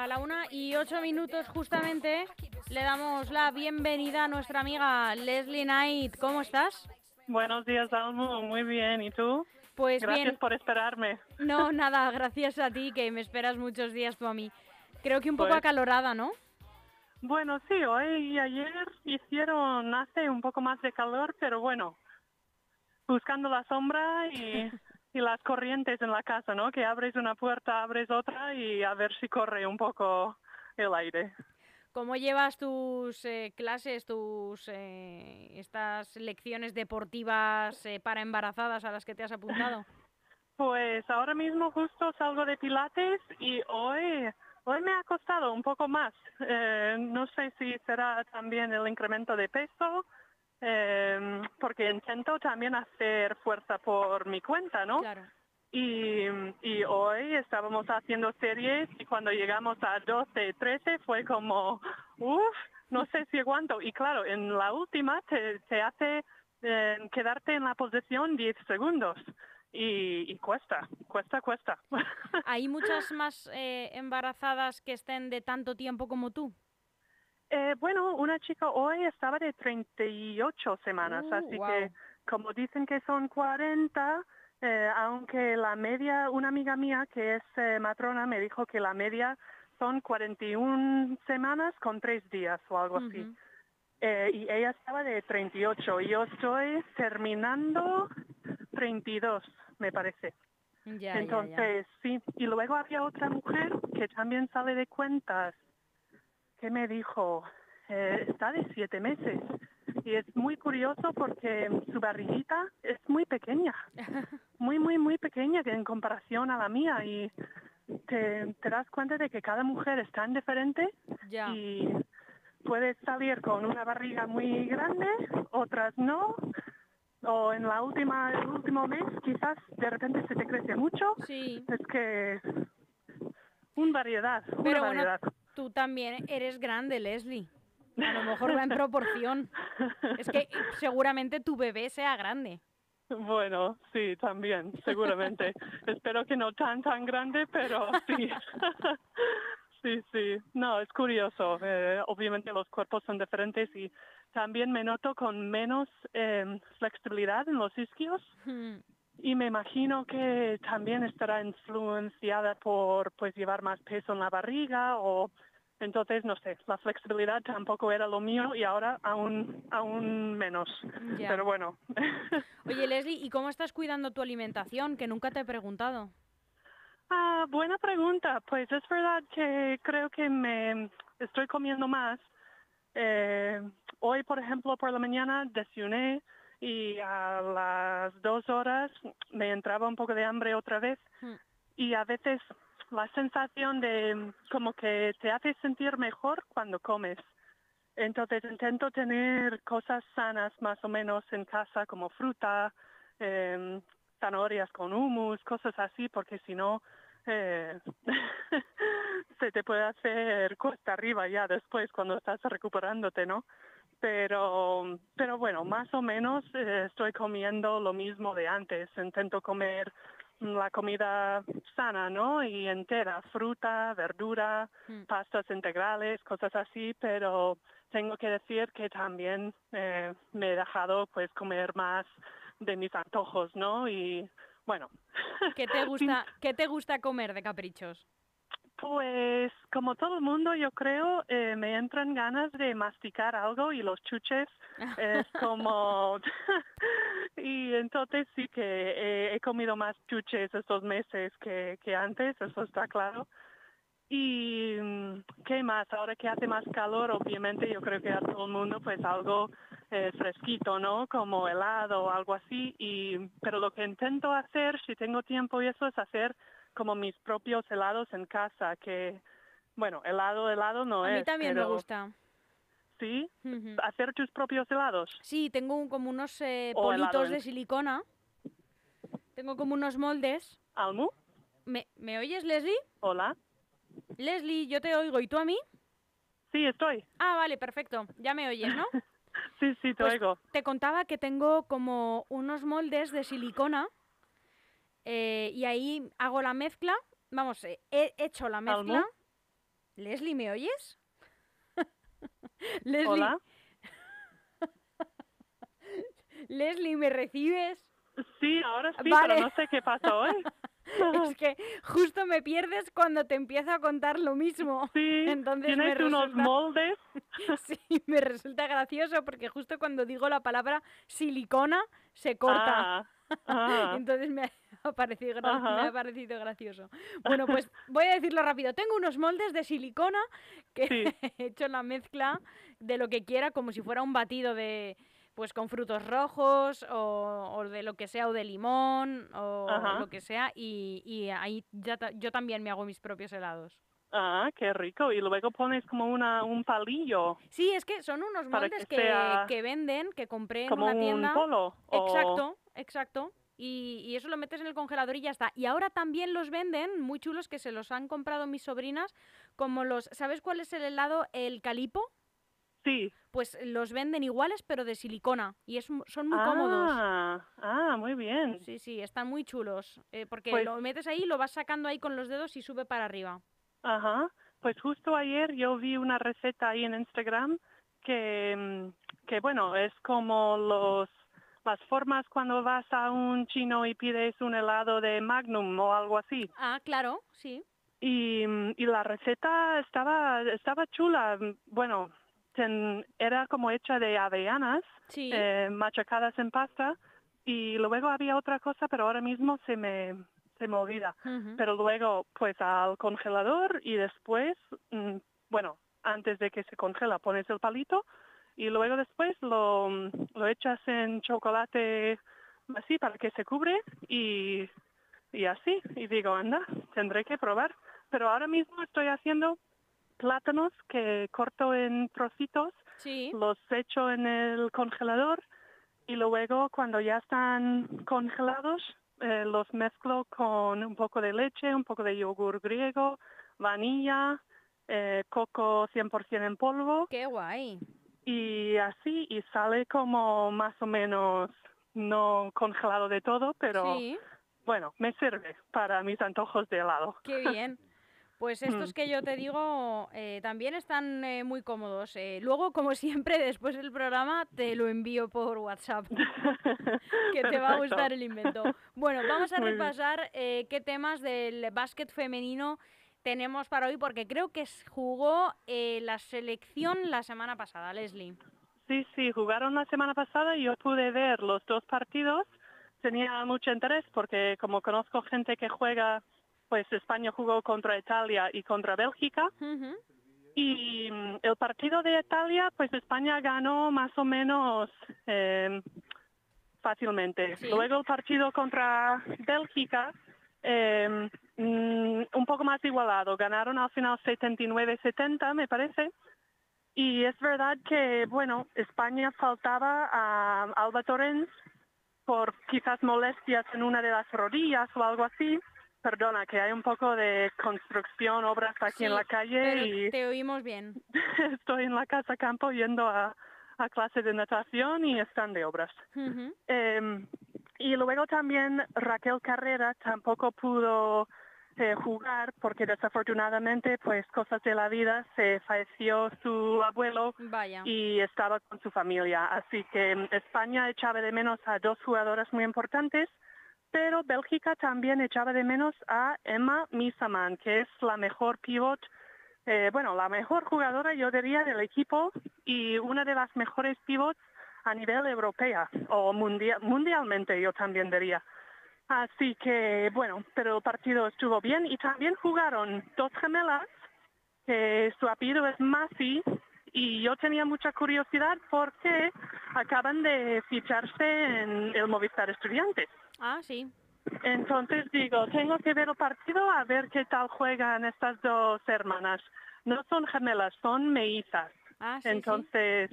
A la una y ocho minutos justamente le damos la bienvenida a nuestra amiga Leslie Knight. ¿Cómo estás? Buenos días, Almo. Muy bien. ¿Y tú? Pues Gracias bien. por esperarme. No, nada, gracias a ti que me esperas muchos días tú a mí. Creo que un poco Pues- acalorada, ¿no? Bueno, sí, hoy y ayer hicieron, hace un poco más de calor, pero bueno, buscando la sombra y, y las corrientes en la casa, ¿no? Que abres una puerta, abres otra y a ver si corre un poco el aire. ¿Cómo llevas tus eh, clases, tus eh, estas lecciones deportivas eh, para embarazadas a las que te has apuntado? Pues ahora mismo justo salgo de Pilates y hoy, hoy me ha costado un poco más. Eh, no sé si será también el incremento de peso, eh, porque intento también hacer fuerza por mi cuenta, ¿no? Claro. Y, y hoy estábamos haciendo series y cuando llegamos a 12, 13 fue como, uff, no sé si aguanto. Y claro, en la última te, te hace eh, quedarte en la posición 10 segundos. Y, y cuesta, cuesta, cuesta. ¿Hay muchas más eh, embarazadas que estén de tanto tiempo como tú? Eh, bueno, una chica hoy estaba de 38 semanas, Uh, así wow. que como dicen que son 40, eh, aunque la media, una amiga mía que es eh, matrona me dijo que la media son 41 semanas con tres días o algo así. Eh, y ella estaba de 38 y yo estoy terminando 32, me parece. Ya, ya, ya. Entonces, sí. Y luego había otra mujer que también sale de cuentas, que me dijo, eh, está de siete meses. Y es muy curioso porque su barriguita es muy pequeña, muy, muy, muy pequeña en comparación a la mía. Y te, te das cuenta de que cada mujer es tan diferente Ya. y puedes salir con una barriga muy grande, otras no. O en la última, el último mes quizás de repente se te crece mucho. Sí. Es que un variedad, una bueno, variedad. Tú también eres grande, Leslie. A lo mejor va en proporción. Es que seguramente tu bebé sea grande. Bueno, sí, también, seguramente. Espero que no tan, tan grande, pero sí. sí, sí. No, es curioso. Eh, obviamente los cuerpos son diferentes y también me noto con menos eh, flexibilidad en los isquios Hmm. y me imagino que también estará influenciada por pues llevar más peso en la barriga o entonces no sé, la flexibilidad tampoco era lo mío y ahora aún aún menos. Ya. Pero bueno. Oye, Leslie, ¿y cómo estás cuidando tu alimentación? Que nunca te he preguntado. Ah, buena pregunta. Pues es verdad que creo que me estoy comiendo más. Eh, hoy, por ejemplo, por la mañana desayuné y a las dos horas me entraba un poco de hambre otra vez Hmm. y a veces la sensación de como que te hace sentir mejor cuando comes. Entonces intento tener cosas sanas más o menos en casa como fruta, em, zanahorias con humus, cosas así, porque si no eh, se te puede hacer cuesta arriba ya después cuando estás recuperándote, ¿no? Pero, pero bueno, más o menos eh, estoy comiendo lo mismo de antes. Intento comer la comida sana, ¿no? Y entera, fruta, verdura, Mm. pastas integrales, cosas así, pero tengo que decir que también eh, me he dejado pues comer más de mis antojos, ¿no? Y bueno. ¿Qué te gusta, ¿qué te gusta comer de caprichos? Pues como todo el mundo, yo creo, eh, me entran ganas de masticar algo y los chuches es como... y entonces sí que eh, he comido más chuches estos meses que, que antes, eso está claro. Y mm, qué más, ahora que hace más calor, obviamente yo creo que a todo el mundo pues algo eh, fresquito, ¿no? Como helado o algo así. Y, pero lo que intento hacer, si tengo tiempo y eso, es hacer como mis propios helados en casa, que, bueno, helado, helado no A es. mí también me pero- gusta. Sí, hacer tus propios helados. Sí, tengo un- como unos eh, politos en- de silicona. Tengo como unos moldes. Almu, ¿Me, ¿Me oyes, Leslie? hola. Leslie, yo te oigo. ¿Y tú a mí? Sí, estoy. Ah, vale, perfecto. Ya me oyes, ¿no? Sí, sí, te Pues oigo. Te contaba que tengo como unos moldes de silicona eh, y ahí hago la mezcla. Vamos, eh, he hecho la Almu. mezcla. Leslie, ¿me oyes? Leslie, Hola. Leslie, ¿me recibes? Sí, ahora sí, Vale. pero no sé qué pasó hoy. Es que justo me pierdes cuando te empiezo a contar lo mismo. Sí, Entonces me tienes unos resulta- moldes. Sí, me resulta gracioso porque justo cuando digo la palabra silicona se corta. Ah, ah. Entonces me ha, parecido, me ha parecido gracioso. Bueno, pues voy a decirlo rápido. Tengo unos moldes de silicona que Sí. he hecho la mezcla de lo que quiera, como si fuera un batido de pues con frutos rojos o, o de lo que sea, o de limón o Ajá. lo que sea. Y, y ahí ya ta- yo también me hago mis propios helados. Ah, qué rico. Y luego pones como una, un palillo, Sí, es que son unos moldes que que, sea que venden, que compré en como una un tienda. polo. o- Exacto, exacto. Y, y eso lo metes en el congelador y ya está. Y ahora también los venden, muy chulos, que se los han comprado mis sobrinas, como los... ¿Sabes cuál es el helado? El calipo. Sí. Pues los venden iguales, pero de silicona. Y es, son muy cómodos. Ah, ah, muy bien. Sí, sí, están muy chulos. eh, porque Pues- lo metes ahí, lo vas sacando ahí con los dedos y sube para arriba. Ajá. Pues justo ayer yo vi una receta ahí en Instagram que, mm, que bueno, es como los las formas cuando vas a un chino y pides un helado de Magnum o algo así. Ah, claro, sí. Y, mm, y la receta estaba estaba chula. Bueno, ten- era como hecha de avellanas Sí. eh, machacadas en pasta y luego había otra cosa, pero ahora mismo se me se me olvida. Pero luego, pues al congelador y después, mm, bueno, antes de que se congela pones el palito y luego después lo, lo echas en chocolate así para que se cubre y, y así. Y digo, anda, tendré que probar. Pero ahora mismo estoy haciendo plátanos que corto en trocitos Sí. los echo en el congelador y luego cuando ya están congelados eh, los mezclo con un poco de leche, un poco de yogur griego, vanilla, eh, coco 100% en polvo Qué guay. y así y sale como más o menos no congelado de todo, pero Sí. bueno, me sirve para mis antojos de helado. Qué bien. Pues estos Mm. que yo te digo eh, también están eh, muy cómodos. Eh, luego, como siempre, después del programa te lo envío por WhatsApp, que te va a gustar el invento. Bueno, vamos a Muy repasar eh, qué temas del básquet femenino tenemos para hoy, porque creo que jugó eh, la selección la semana pasada, Leslie. Sí, sí, jugaron la semana pasada y yo pude ver los dos partidos. Tenía mucho interés porque como conozco gente que juega, pues España jugó contra Italia y contra Bélgica. Y mm, el partido de Italia, pues España ganó más o menos eh, fácilmente. Sí. Luego el partido contra Bélgica, eh, mm, un poco más igualado. Ganaron al final 79-70, me parece. Y es verdad que, bueno, España faltaba a Alba Torrens por quizás molestias en una de las rodillas o algo así. Perdona, que hay un poco de construcción, obras aquí en la calle y te oímos bien. estoy en la casa campo yendo a, a clase de natación y están de obras. Eh, y luego también Raquel Carrera tampoco pudo eh, jugar porque desafortunadamente, pues cosas de la vida, se falleció su abuelo Vaya. y estaba con su familia. Así que mm, España echaba de menos a dos jugadoras muy importantes, pero Bélgica también echaba de menos a Emma Misaman, que es la mejor pivot, eh, bueno, la mejor jugadora, yo diría, del equipo y una de las mejores pivots a nivel europea o mundial, mundialmente, yo también diría. Así que, bueno, pero el partido estuvo bien y también jugaron dos gemelas que su apellido es Masi y yo tenía mucha curiosidad porque acaban de ficharse en el Movistar Estudiantes. Ah, sí. Entonces digo, tengo que ver el partido a ver qué tal juegan estas dos hermanas. No son gemelas, son mellizas. Ah, sí, sí. Entonces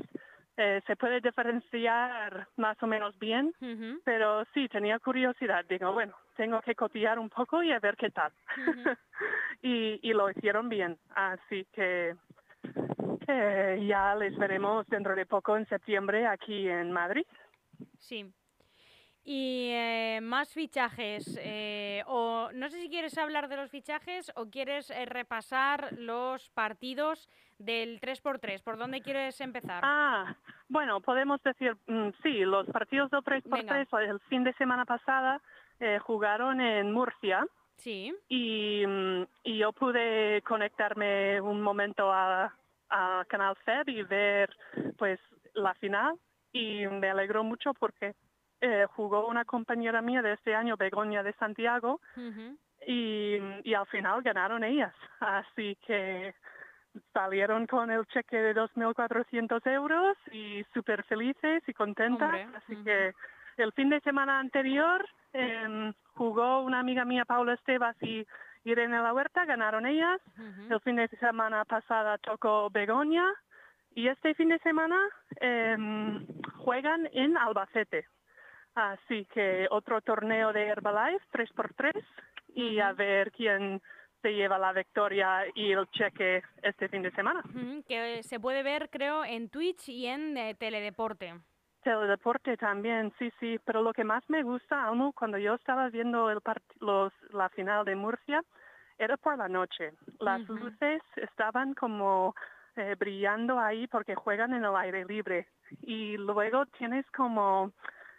eh, se puede diferenciar más o menos bien, pero sí, tenía curiosidad. Digo, bueno, tengo que copiar un poco y a ver qué tal. Y, y lo hicieron bien, así que, que ya les veremos dentro de poco en septiembre aquí en Madrid. Sí. Y eh, más fichajes. eh, o no sé si quieres hablar de los fichajes o quieres eh, repasar los partidos del 3x3. ¿Por dónde quieres empezar? Ah, bueno, podemos decir, mm, sí, los partidos del 3x3 el fin de semana pasada eh, jugaron en Murcia Sí. y, mm, y yo pude conectarme un momento a, a Canal FED y ver pues la final y me alegró mucho porque eh, jugó una compañera mía de este año, Begoña de Santiago, y, y al final ganaron ellas. Así que salieron con el cheque de 2.400 euros y súper felices y contentas. Hombre, Así que el fin de semana anterior em, jugó una amiga mía, Paula Estebas, y Irene La Huerta, ganaron ellas. El fin de semana pasada tocó Begoña y este fin de semana em, juegan en Albacete. Así que otro torneo de Herbalife, 3x3, y a ver quién se lleva la victoria y el cheque este fin de semana. Que se puede ver, creo, en Twitch y en eh, Teledeporte. Teledeporte también, sí, sí, pero lo que más me gusta, Almo, cuando yo estaba viendo el los, la final de Murcia, era por la noche. Las luces estaban como eh, brillando ahí porque juegan en el aire libre. Y luego tienes como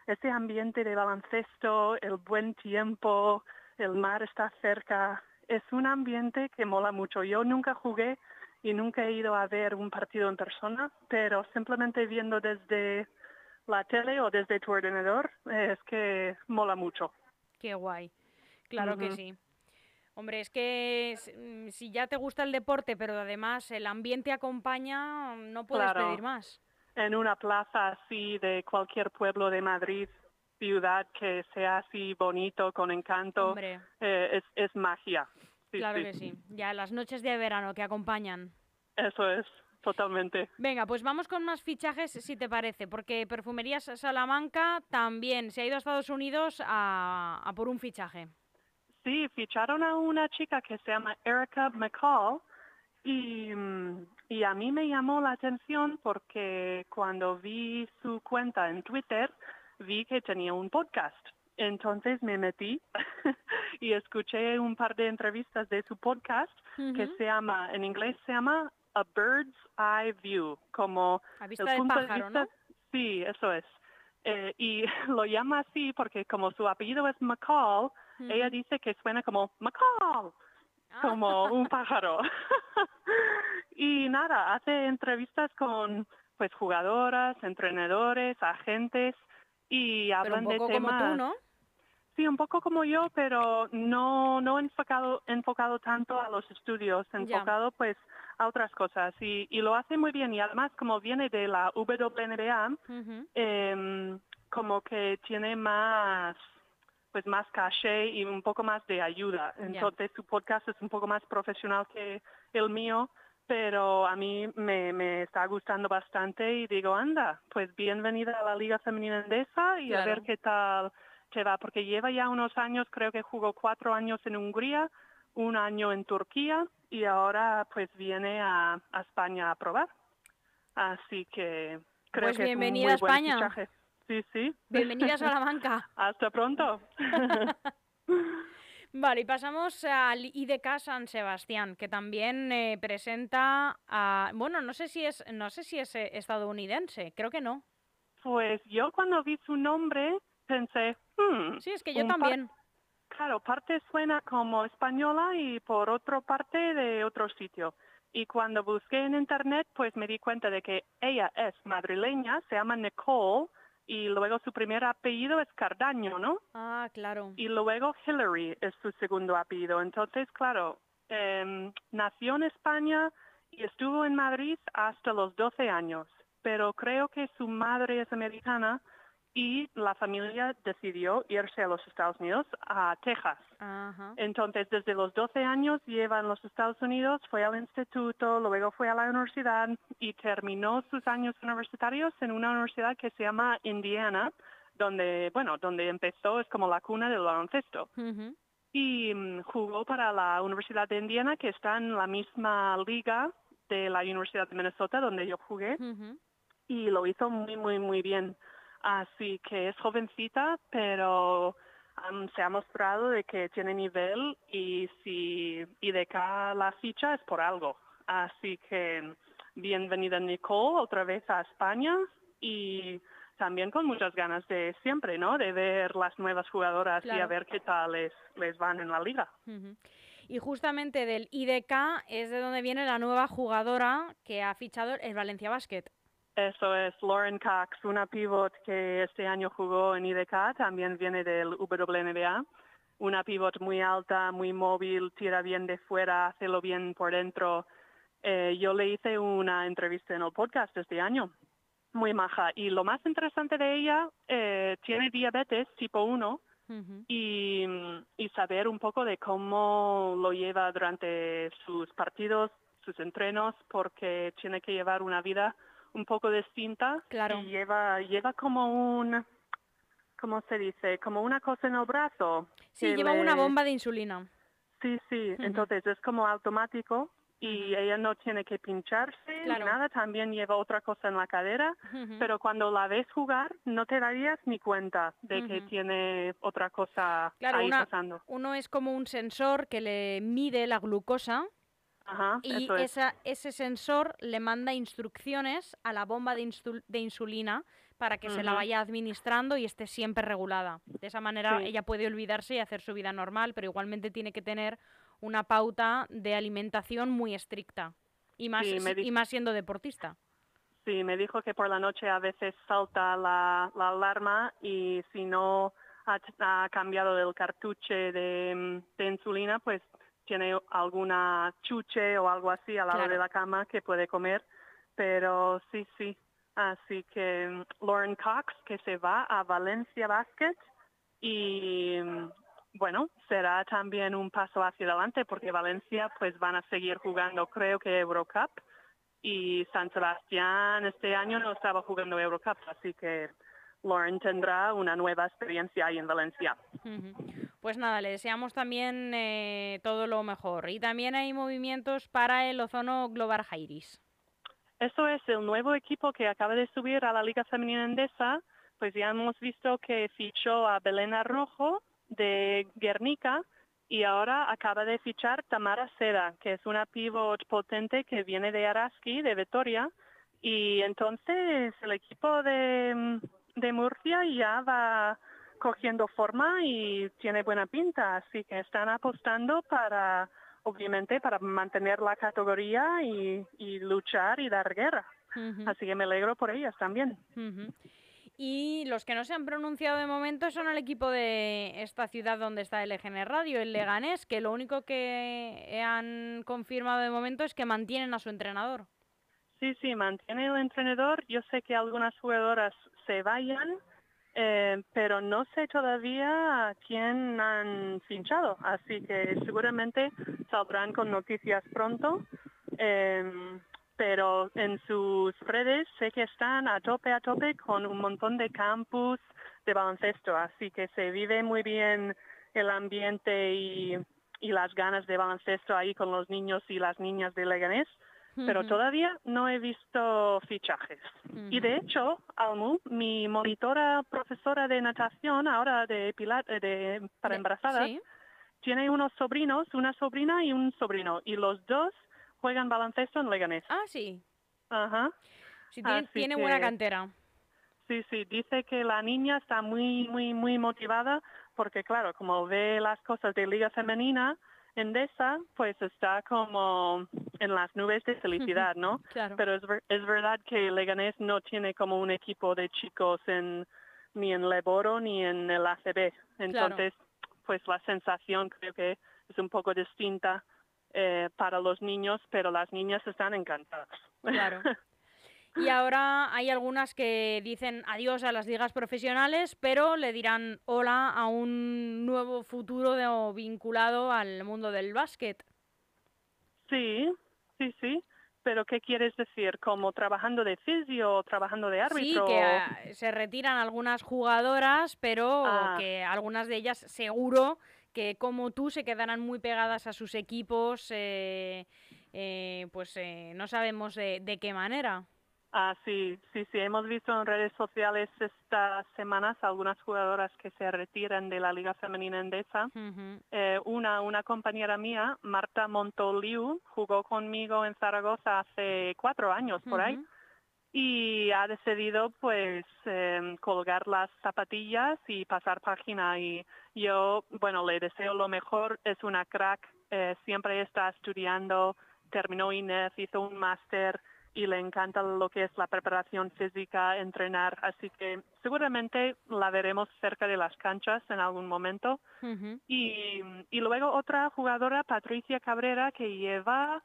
ese ambiente de baloncesto, el buen tiempo, el mar está cerca. Es un ambiente que mola mucho. Yo nunca jugué y nunca he ido a ver un partido en persona, pero simplemente viendo desde la tele o desde tu ordenador eh, es que mola mucho. Qué guay. Claro que sí. Hombre, es que mm, si ya te gusta el deporte, pero además el ambiente acompaña, no puedes Claro. pedir más. En una plaza así de cualquier pueblo de Madrid, ciudad que sea así bonito, con encanto, eh, es, es magia. Sí, claro sí, que sí. Ya las noches de verano que acompañan. Eso es, totalmente. Venga, pues vamos con más fichajes, si te parece, porque Perfumerías Salamanca también se ha ido a Estados Unidos a, a por un fichaje. Sí, ficharon a una chica que se llama Erica McCall y, mm, y a mí me llamó la atención porque cuando vi su cuenta en Twitter vi que tenía un podcast. Entonces me metí y escuché un par de entrevistas de su podcast que se llama, en inglés se llama A Bird's Eye View, como A el del punto de pájaro, vista- ¿no? Sí, eso es. Eh, y lo llama así porque como su apellido es McCall, ella dice que suena como McCall, Ah, como un pájaro. y nada, hace entrevistas con pues jugadoras, entrenadores, agentes y pero hablan un poco de como temas. tú, ¿no? Sí, un poco como yo, pero no no enfocado enfocado tanto a los estudios, enfocado pues a otras cosas y, y lo hace muy bien y además como viene de la WNBA, Ujú. em, como que tiene más pues más caché y un poco más de ayuda. Entonces su podcast es un poco más profesional que el mío, pero a mí me, me está gustando bastante y digo, anda, pues bienvenida a la Liga Femenina Endesa y a ver qué tal te va, porque lleva ya unos años, creo que jugó cuatro años en Hungría, un año en Turquía y ahora pues viene a, a España a probar. Así que creo Pues que bienvenida es un muy España. Sí, sí. Bienvenida a Salamanca. Hasta pronto. Vale, y pasamos al IDK San Sebastián, que también eh, presenta a... Bueno, no sé si es, no sé si es eh, estadounidense, creo que no. Pues yo cuando vi su nombre pensé, hmm, Sí, es que yo también. claro, parte suena como española y por otra parte de otro sitio. Y cuando busqué en internet, pues me di cuenta de que ella es madrileña, se llama Nicole, y luego su primer apellido es Cardaño, ¿no? Ah, claro. Y luego Hillary es su segundo apellido. Entonces, claro, em, nació en España y estuvo en Madrid hasta los 12 años, pero creo que su madre es americana y la familia decidió irse a los Estados Unidos, a Texas. Ajá. Entonces, desde los 12 años lleva en los Estados Unidos, fue al instituto, luego fue a la universidad y terminó sus años universitarios en una universidad que se llama Indiana, donde, bueno, donde empezó, es como la cuna del baloncesto. Y mm, jugó para la Universidad de Indiana, que está en la misma liga de la Universidad de Minnesota, donde yo jugué y lo hizo muy, muy, muy bien. Así que es jovencita, pero se ha mostrado de que tiene nivel y si IDK la ficha es por algo. Así que bienvenida Nicole otra vez a España y también con muchas ganas de siempre, ¿no? De ver las nuevas jugadoras y a ver qué tal les, les van en la liga. Y justamente del IDK es de donde viene la nueva jugadora que ha fichado el Valencia Basket. Eso es Lauren Cox, una pivot que este año jugó en IDK, también viene del WNBA. Una pivot muy alta, muy móvil, tira bien de fuera, hace lo bien por dentro. Eh, yo le hice una entrevista en el podcast este año, muy maja. Y lo más interesante de ella, eh, tiene diabetes tipo 1 Ujú. y, y saber un poco de cómo lo lleva durante sus partidos, sus entrenos, porque tiene que llevar una vida un poco distinta Claro. y lleva lleva como un ¿cómo se dice? Como una cosa en el brazo. Sí, lleva una bomba de insulina. Sí, sí, entonces es como automático y ella no tiene que pincharse Claro. ni nada, también lleva otra cosa en la cadera, pero cuando la ves jugar no te darías ni cuenta de que tiene otra cosa Claro, ahí una- pasando. Uno es como un sensor que le mide la glucosa Ajá, y es. esa, ese sensor le manda instrucciones a la bomba de, insul- de insulina para que se la vaya administrando y esté siempre regulada. De esa manera Sí. ella puede olvidarse y hacer su vida normal, pero igualmente tiene que tener una pauta de alimentación muy estricta. Y más, Sí, y más siendo deportista. Sí, me dijo que por la noche a veces salta la, la alarma y si no ha, ha cambiado el cartuche de, de insulina, pues tiene alguna chuche o algo así al lado Claro. de la cama que puede comer. Pero sí, sí. Así que mm, Lauren Cox, que se va a Valencia Basket y mm, bueno, será también un paso hacia adelante porque Valencia pues van a seguir jugando creo que Eurocup y San Sebastián este año no estaba jugando Eurocup, así que Lauren tendrá una nueva experiencia ahí en Valencia. Pues nada, le deseamos también eh, todo lo mejor. Y también hay movimientos para el Ozono Global Jairis. Eso es el nuevo equipo que acaba de subir a la Liga Femenina Endesa, pues ya hemos visto que fichó a Belena Rojo de Guernica y ahora acaba de fichar Tamara Seda, que es una pivot potente que viene de Araski, de Vitoria, y entonces el equipo de, de Murcia ya va cogiendo forma y tiene buena pinta, así que están apostando para, obviamente, para mantener la categoría y, y luchar y dar guerra. Así que me alegro por ellas también. Y los que no se han pronunciado de momento son el equipo de esta ciudad donde está el EGN Radio, el Leganés, que lo único que han confirmado de momento es que mantienen a su entrenador. Sí, sí, mantiene el entrenador. Yo sé que algunas jugadoras se vayan, eh, pero no sé todavía a quién han fichado. Así que seguramente saldrán con noticias pronto. Eh, pero en sus redes sé que están a tope, a tope con un montón de campus de baloncesto. Así que se vive muy bien el ambiente y las ganas de baloncesto ahí con los niños y las niñas de Leganés pero todavía no he visto fichajes. Y de hecho, Almu, mi monitora profesora de natación, ahora de pilar, eh, de, para embarazadas, sí. tiene unos sobrinos, una sobrina y un sobrino, y los dos juegan baloncesto en Leganés. Ah, sí. Ajá. Sí, tiene, tiene buena que- cantera. Sí, sí, dice que la niña está muy, muy, muy motivada porque, claro, como ve las cosas de Liga Femenina, Endesa, pues está como en las nubes de felicidad, ¿no? Claro. Pero es, ver- es verdad que Leganés no tiene como un equipo de chicos en ni en Leboro ni en el ACB. Entonces, pues la sensación creo que es un poco distinta eh, para los niños, pero las niñas están encantadas. Claro. Y ahora hay algunas que dicen adiós a las ligas profesionales, pero le dirán hola a un nuevo futuro de- vinculado al mundo del básquet. Sí, sí, sí. Pero ¿qué quieres decir? ¿Como trabajando de fisio o trabajando de Sí, árbitro? que ah, se retiran algunas jugadoras, pero Ah. que algunas de ellas seguro que como tú se quedarán muy pegadas a sus equipos, eh, eh, pues eh, no sabemos de, de qué manera. Ah, sí, sí, sí. Hemos visto en redes sociales estas semanas algunas jugadoras que se retiran de la Liga Femenina Endesa. Eh, una, una compañera mía, Marta Montoliu, jugó conmigo en Zaragoza hace cuatro años por ahí y ha decidido pues em, colgar las zapatillas y pasar página y yo, bueno, le deseo lo mejor, es una crack, eh, siempre está estudiando, terminó INEF, hizo un máster y le encanta lo que es la preparación física, entrenar, así que seguramente la veremos cerca de las canchas en algún momento. Y luego otra jugadora, Patricia Cabrera, que lleva,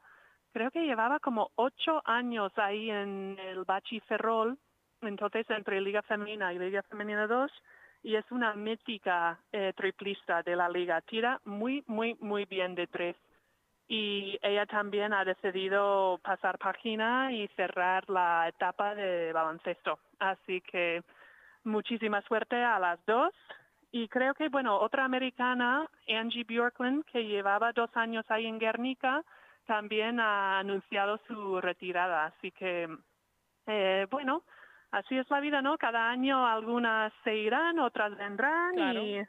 creo que llevaba como ocho años ahí en el Bachi Ferrol, entonces entre Liga Femenina y Liga Femenina 2, y es una mítica eh, triplista de la liga. Tira muy, muy, muy bien de tres. Y ella también ha decidido pasar página y cerrar la etapa de baloncesto. Así que muchísima suerte a las dos. Y creo que, bueno, otra americana, Angie Bjorklund, que llevaba dos años ahí en Guernica, también ha anunciado su retirada. Así que, eh, bueno, así es la vida, ¿no? Cada año algunas se irán, otras vendrán Claro. y,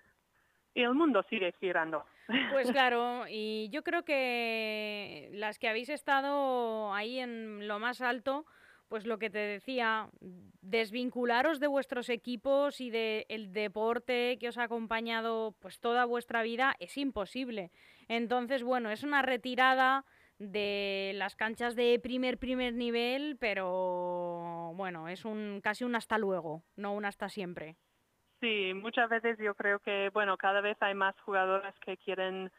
y el mundo sigue girando. Pues claro, y yo creo que las que habéis estado ahí en lo más alto, pues lo que te decía, desvincularos de vuestros equipos y del deporte que os ha acompañado pues toda vuestra vida es imposible. Entonces, bueno, es una retirada de las canchas de primer primer nivel, pero bueno, es un casi un hasta luego, no un hasta siempre. Sí, muchas veces yo creo que, bueno, cada vez hay más jugadoras que quieren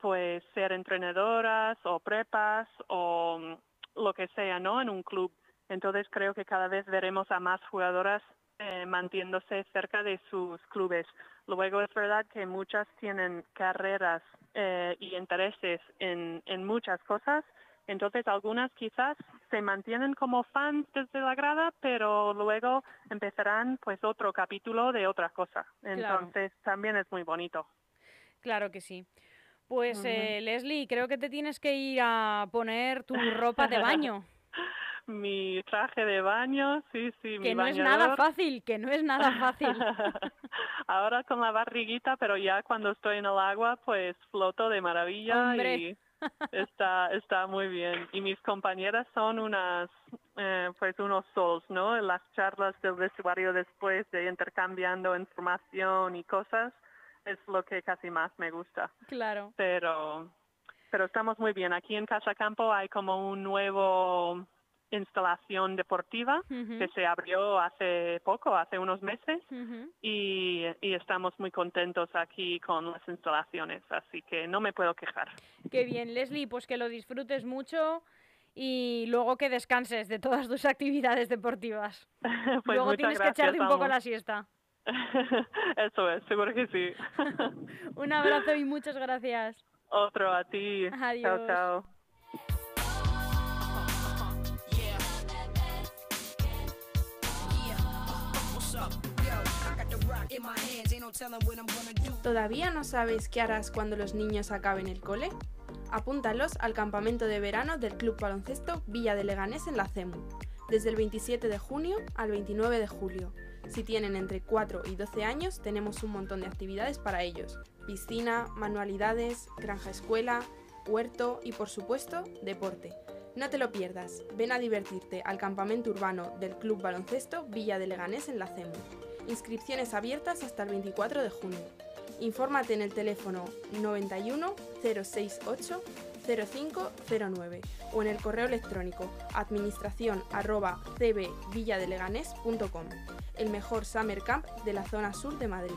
pues ser entrenadoras o prepas o mm, lo que sea, ¿no? En un club. Entonces creo que cada vez veremos a más jugadoras eh, manteniéndose cerca de sus clubes. Luego es verdad que muchas tienen carreras eh, y intereses en, en muchas cosas. Entonces algunas quizás se mantienen como fans desde la grada, pero luego empezarán pues otro capítulo de otra cosa. Claro. Entonces también es muy bonito. Claro que sí. Pues eh, Leslie, creo que te tienes que ir a poner tu ropa de baño, Mi traje de baño, sí, sí, mi que no es nada fácil, que no es nada fácil. Ahora con la barriguita, pero ya cuando estoy en el agua, pues floto de maravilla Hombre. y está está muy bien. Y mis compañeras son unas, eh, pues unos sols, ¿no? En las charlas del vestuario después de intercambiando información y cosas es lo que casi más me gusta. Claro. Pero pero estamos muy bien. Aquí en Casa Campo hay como un nuevo instalación deportiva que se abrió hace poco, hace unos meses, y, y estamos muy contentos aquí con las instalaciones, así que no me puedo quejar. Qué bien, Leslie, pues que lo disfrutes mucho y luego que descanses de todas tus actividades deportivas. Pues luego tienes que gracias, echarte un poco vamos. la siesta. Eso es, seguro que sí. Un abrazo y muchas gracias. Otro a ti. Adiós. Chao, chao. ¿Todavía no sabes qué harás cuando los niños acaben el cole? Apúntalos al campamento de verano del Club Baloncesto Villa de Leganés en la CEMU, desde el 27 de junio al 29 de julio. Si tienen entre 4 y 12 años, tenemos un montón de actividades para ellos. Piscina, manualidades, granja escuela, huerto y por supuesto, deporte. No te lo pierdas, ven a divertirte al campamento urbano del Club Baloncesto Villa de Leganés en la CEMU. Inscripciones abiertas hasta el 24 de junio. Infórmate en el teléfono 91 068 0509 o en el correo electrónico administración arroba el mejor summer camp de la zona sur de Madrid.